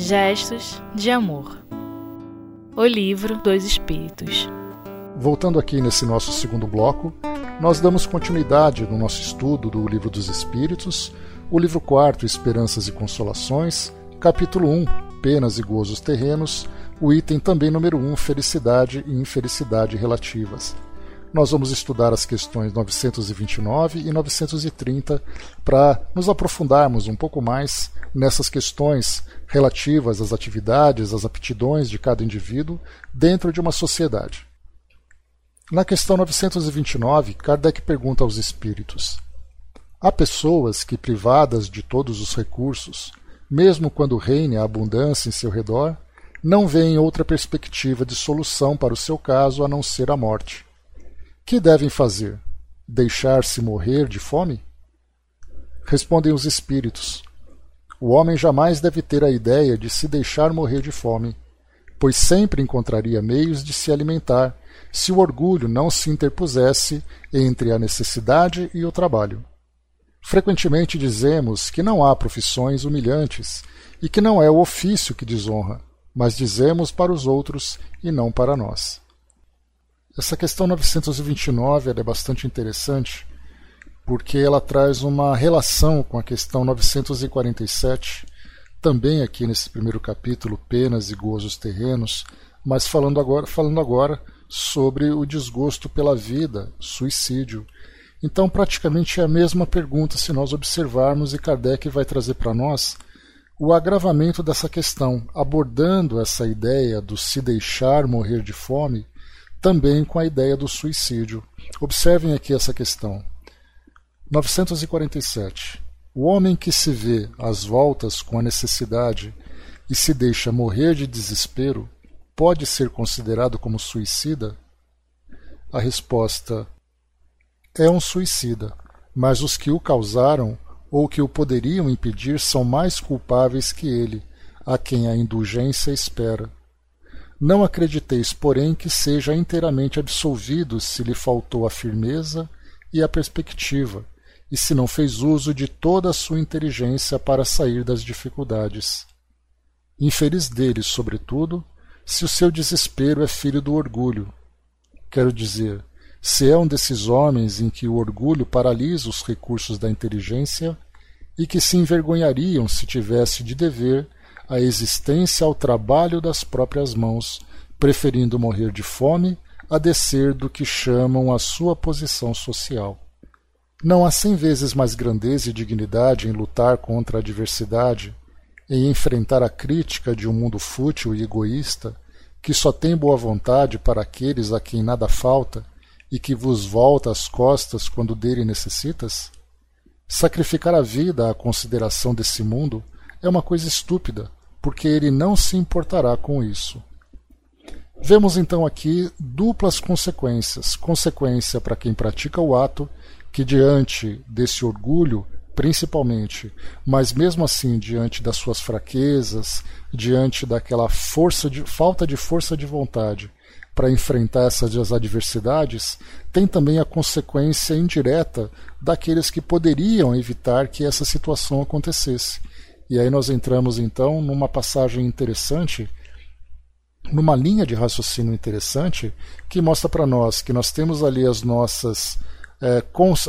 Gestos de Amor O Livro dos Espíritos. Voltando aqui nesse nosso segundo bloco, nós damos continuidade no nosso estudo do Livro dos Espíritos, o livro quarto, Esperanças e Consolações, capítulo 1, Penas e Gozos Terrenos, o item também número 1, Felicidade e Infelicidade Relativas nós vamos estudar as questões 929 e 930 para nos aprofundarmos um pouco mais nessas questões relativas às atividades, às aptidões de cada indivíduo dentro de uma sociedade. Na questão 929, Kardec pergunta aos espíritos: Há pessoas que, privadas de todos os recursos, mesmo quando reine a abundância em seu redor, não veem outra perspectiva de solução para o seu caso a não ser a morte que devem fazer? Deixar-se morrer de fome? Respondem os espíritos: O homem jamais deve ter a ideia de se deixar morrer de fome, pois sempre encontraria meios de se alimentar se o orgulho não se interpusesse entre a necessidade e o trabalho. Frequentemente dizemos que não há profissões humilhantes e que não é o ofício que desonra, mas dizemos para os outros e não para nós. Essa questão 929 é bastante interessante porque ela traz uma relação com a questão 947, também aqui nesse primeiro capítulo, Penas e Gozos Terrenos, mas falando agora, falando agora sobre o desgosto pela vida, suicídio. Então, praticamente é a mesma pergunta se nós observarmos, e Kardec vai trazer para nós o agravamento dessa questão, abordando essa ideia do se deixar morrer de fome também com a ideia do suicídio. Observem aqui essa questão. 947. O homem que se vê às voltas com a necessidade e se deixa morrer de desespero pode ser considerado como suicida? A resposta é um suicida, mas os que o causaram ou que o poderiam impedir são mais culpáveis que ele, a quem a indulgência espera. Não acrediteis, porém, que seja inteiramente absolvido se lhe faltou a firmeza e a perspectiva, e se não fez uso de toda a sua inteligência para sair das dificuldades. Infeliz dele, sobretudo, se o seu desespero é filho do orgulho. Quero dizer, se é um desses homens em que o orgulho paralisa os recursos da inteligência e que se envergonhariam se tivesse de dever a existência ao trabalho das próprias mãos, preferindo morrer de fome a descer do que chamam a sua posição social. Não há cem vezes mais grandeza e dignidade em lutar contra a adversidade, em enfrentar a crítica de um mundo fútil e egoísta, que só tem boa vontade para aqueles a quem nada falta e que vos volta as costas quando dele necessitas? Sacrificar a vida à consideração desse mundo é uma coisa estúpida, porque ele não se importará com isso. Vemos então aqui duplas consequências: consequência para quem pratica o ato, que diante desse orgulho, principalmente, mas mesmo assim diante das suas fraquezas, diante daquela força de falta de força de vontade para enfrentar essas adversidades, tem também a consequência indireta daqueles que poderiam evitar que essa situação acontecesse, e aí nós entramos então numa passagem interessante, numa linha de raciocínio interessante, que mostra para nós que nós temos ali as nossas, é,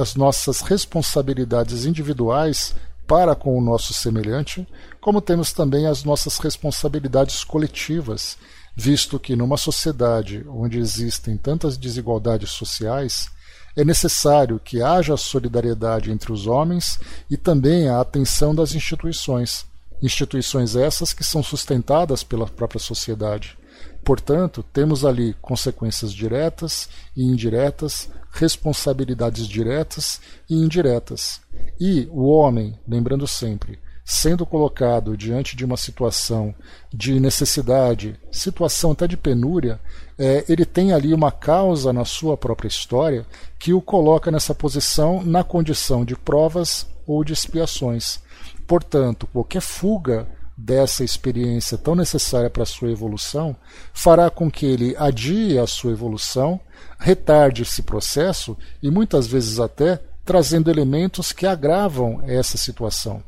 as nossas responsabilidades individuais para com o nosso semelhante, como temos também as nossas responsabilidades coletivas, visto que numa sociedade onde existem tantas desigualdades sociais, é necessário que haja solidariedade entre os homens e também a atenção das instituições. Instituições essas que são sustentadas pela própria sociedade. Portanto, temos ali consequências diretas e indiretas, responsabilidades diretas e indiretas. E o homem, lembrando sempre, sendo colocado diante de uma situação de necessidade, situação até de penúria, é, ele tem ali uma causa na sua própria história que o coloca nessa posição na condição de provas ou de expiações. Portanto, qualquer fuga dessa experiência tão necessária para a sua evolução fará com que ele adie a sua evolução, retarde esse processo e muitas vezes até trazendo elementos que agravam essa situação.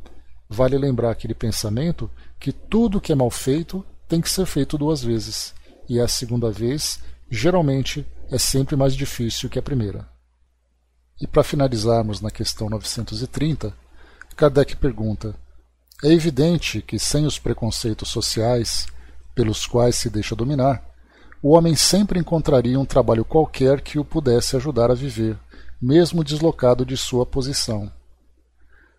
Vale lembrar aquele pensamento que tudo que é mal feito tem que ser feito duas vezes, e a segunda vez, geralmente, é sempre mais difícil que a primeira. E para finalizarmos na questão 930, Kardec pergunta: É evidente que sem os preconceitos sociais pelos quais se deixa dominar, o homem sempre encontraria um trabalho qualquer que o pudesse ajudar a viver, mesmo deslocado de sua posição.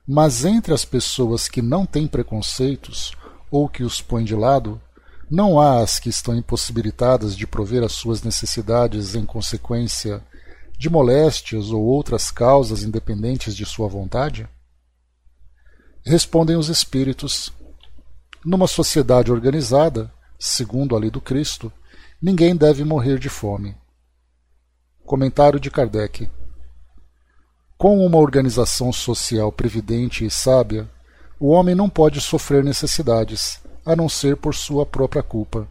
Mas entre as pessoas que não têm preconceitos ou que os põem de lado, não há as que estão impossibilitadas de prover as suas necessidades em consequência de moléstias ou outras causas independentes de sua vontade? Respondem os espíritos: Numa sociedade organizada, segundo a lei do Cristo, ninguém deve morrer de fome. Comentário de Kardec: Com uma organização social previdente e sábia, o homem não pode sofrer necessidades, a não ser por sua própria culpa.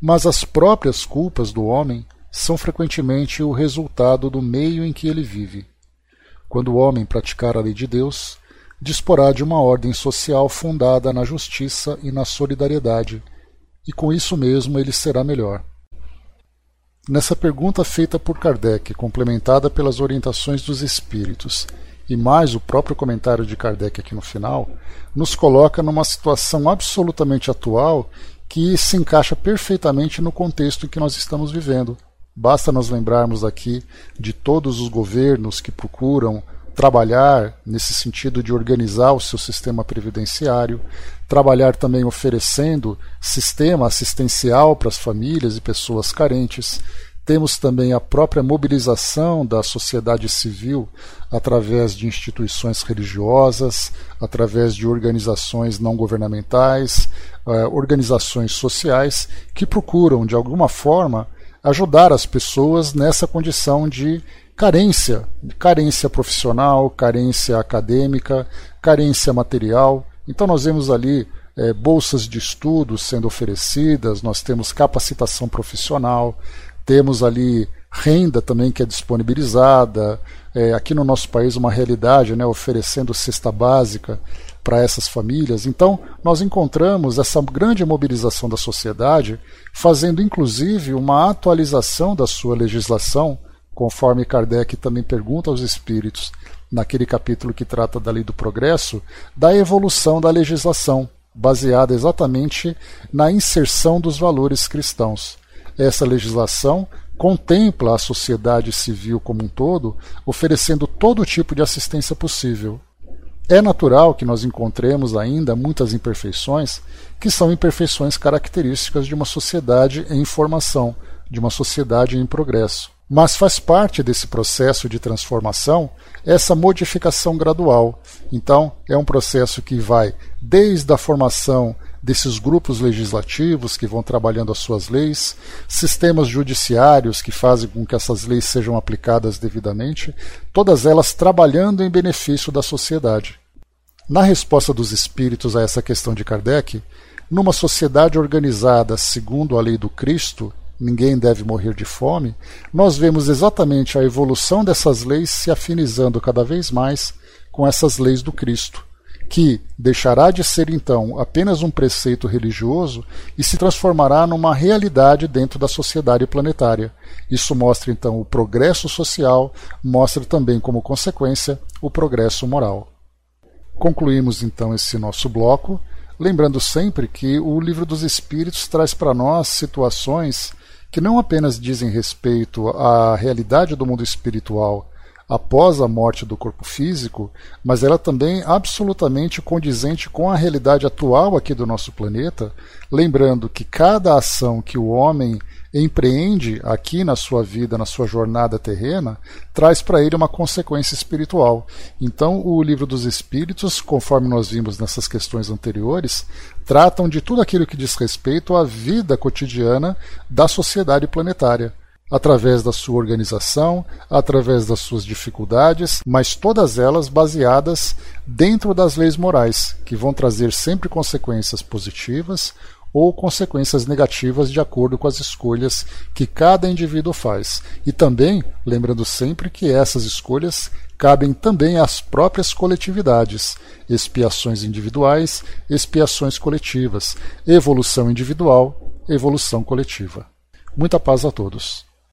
Mas as próprias culpas do homem são frequentemente o resultado do meio em que ele vive. Quando o homem praticar a lei de Deus, disporá de uma ordem social fundada na justiça e na solidariedade, e com isso mesmo ele será melhor. Nessa pergunta feita por Kardec, complementada pelas orientações dos espíritos, e mais o próprio comentário de Kardec aqui no final, nos coloca numa situação absolutamente atual que se encaixa perfeitamente no contexto em que nós estamos vivendo. Basta nós lembrarmos aqui de todos os governos que procuram trabalhar nesse sentido de organizar o seu sistema previdenciário, trabalhar também oferecendo sistema assistencial para as famílias e pessoas carentes, temos também a própria mobilização da sociedade civil através de instituições religiosas, através de organizações não governamentais, eh, organizações sociais que procuram, de alguma forma, ajudar as pessoas nessa condição de carência, carência profissional, carência acadêmica, carência material. Então nós vemos ali é, bolsas de estudos sendo oferecidas, nós temos capacitação profissional, temos ali renda também que é disponibilizada. É, aqui no nosso país, uma realidade, né, oferecendo cesta básica para essas famílias. Então, nós encontramos essa grande mobilização da sociedade, fazendo inclusive uma atualização da sua legislação, conforme Kardec também pergunta aos espíritos, naquele capítulo que trata da lei do progresso, da evolução da legislação, baseada exatamente na inserção dos valores cristãos. Essa legislação contempla a sociedade civil como um todo, oferecendo todo tipo de assistência possível. É natural que nós encontremos ainda muitas imperfeições, que são imperfeições características de uma sociedade em formação, de uma sociedade em progresso. Mas faz parte desse processo de transformação essa modificação gradual. Então, é um processo que vai desde a formação desses grupos legislativos que vão trabalhando as suas leis, sistemas judiciários que fazem com que essas leis sejam aplicadas devidamente, todas elas trabalhando em benefício da sociedade. Na resposta dos espíritos a essa questão de Kardec, numa sociedade organizada segundo a lei do Cristo, ninguém deve morrer de fome, nós vemos exatamente a evolução dessas leis se afinizando cada vez mais com essas leis do Cristo que deixará de ser então apenas um preceito religioso e se transformará numa realidade dentro da sociedade planetária. Isso mostra então o progresso social, mostra também como consequência o progresso moral. Concluímos então esse nosso bloco, lembrando sempre que o Livro dos Espíritos traz para nós situações que não apenas dizem respeito à realidade do mundo espiritual após a morte do corpo físico, mas ela também absolutamente condizente com a realidade atual aqui do nosso planeta, lembrando que cada ação que o homem empreende aqui na sua vida, na sua jornada terrena, traz para ele uma consequência espiritual. Então, o livro dos Espíritos, conforme nós vimos nessas questões anteriores, tratam de tudo aquilo que diz respeito à vida cotidiana da sociedade planetária através da sua organização, através das suas dificuldades, mas todas elas baseadas dentro das leis morais, que vão trazer sempre consequências positivas ou consequências negativas de acordo com as escolhas que cada indivíduo faz. E também, lembrando sempre que essas escolhas cabem também às próprias coletividades, expiações individuais, expiações coletivas, evolução individual, evolução coletiva. Muita paz a todos.